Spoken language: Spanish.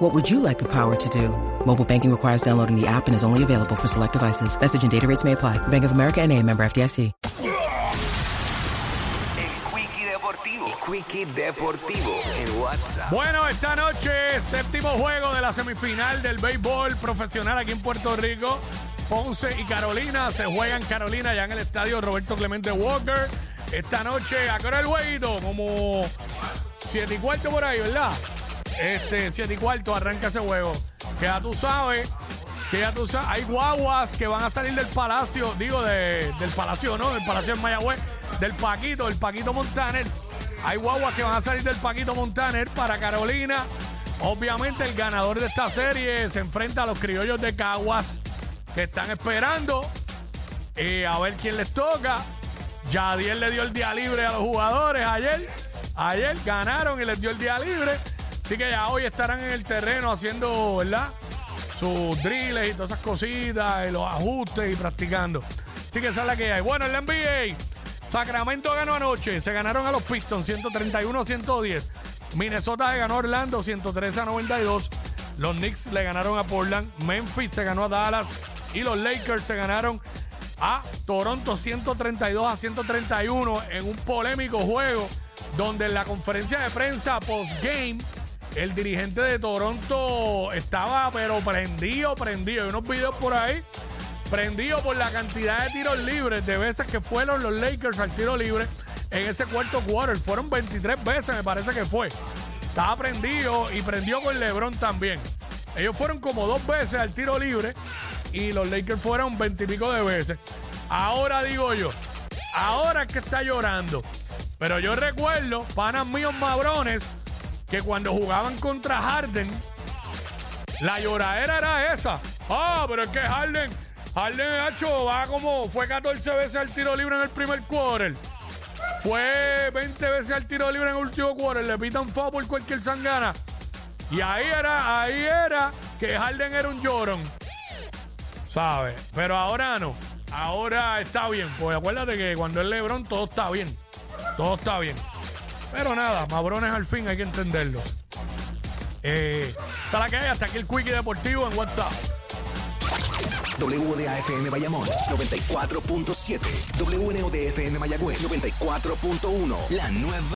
What would you like the power to do? Mobile banking requires downloading the app and is only available for select devices. Message and data rates may apply. Bank of America and a member FDIC. El Quickie Deportivo. El Quickie Deportivo en WhatsApp. Bueno, esta noche, séptimo juego de la semifinal del béisbol profesional aquí en Puerto Rico. Ponce y Carolina se juegan Carolina ya en el estadio Roberto Clemente Walker. Esta noche, ¿a qué hora el jueguito? Como siete y cuarto por ahí, ¿verdad? Este, siete y cuarto arranca ese juego. Que ya tú sabes, que ya tú sabes, hay guaguas que van a salir del palacio, digo, de- del palacio, ¿no? Del palacio de Mayagüez, del Paquito, del Paquito Montaner. Hay guaguas que van a salir del Paquito Montaner para Carolina. Obviamente el ganador de esta serie se enfrenta a los criollos de Caguas que están esperando eh, a ver quién les toca. Yadier le dio el día libre a los jugadores ayer. Ayer ganaron y les dio el día libre. Así que ya hoy estarán en el terreno haciendo, ¿verdad? Sus drills y todas esas cositas, y los ajustes y practicando. Así que esa es la que hay. Bueno, en la NBA, Sacramento ganó anoche. Se ganaron a los Pistons 131-110. Minnesota le ganó a Orlando 113 a 92. Los Knicks le ganaron a Portland. Memphis se ganó a Dallas. Y los Lakers se ganaron a Toronto 132 a 131 en un polémico juego donde en la conferencia de prensa post-game el dirigente de Toronto estaba pero prendido, prendido. Hay unos videos por ahí prendido por la cantidad de tiros libres de veces que fueron los Lakers al tiro libre en ese cuarto quarter. Fueron 23 veces, me parece que fue. Estaba prendido y prendió con LeBron también. Ellos fueron como dos veces al tiro libre y los Lakers fueron 20 y pico de veces. Ahora digo yo, ahora es que está llorando. Pero yo recuerdo, panas míos mabrones, que cuando jugaban contra Harden, la lloradera era esa. Ah, pero es que Harden, Harden hecho va como, fue 14 veces al tiro libre en el primer quarter. Fue 20 veces al tiro libre en el último quarter. Le pitan foul por cualquier sangana. Y ahí era, ahí era que Harden era un llorón. ¿Sabes? Pero ahora no. Ahora está bien. Pues acuérdate que cuando es LeBron todo está bien. Todo está bien. Pero nada, mabrones al fin hay que entenderlo. Eh, hasta la que hay, hasta aquí el Quickie Deportivo en WhatsApp. WDAFM Bayamón 94.7. WNODFM Mayagüez 94.1. La nueva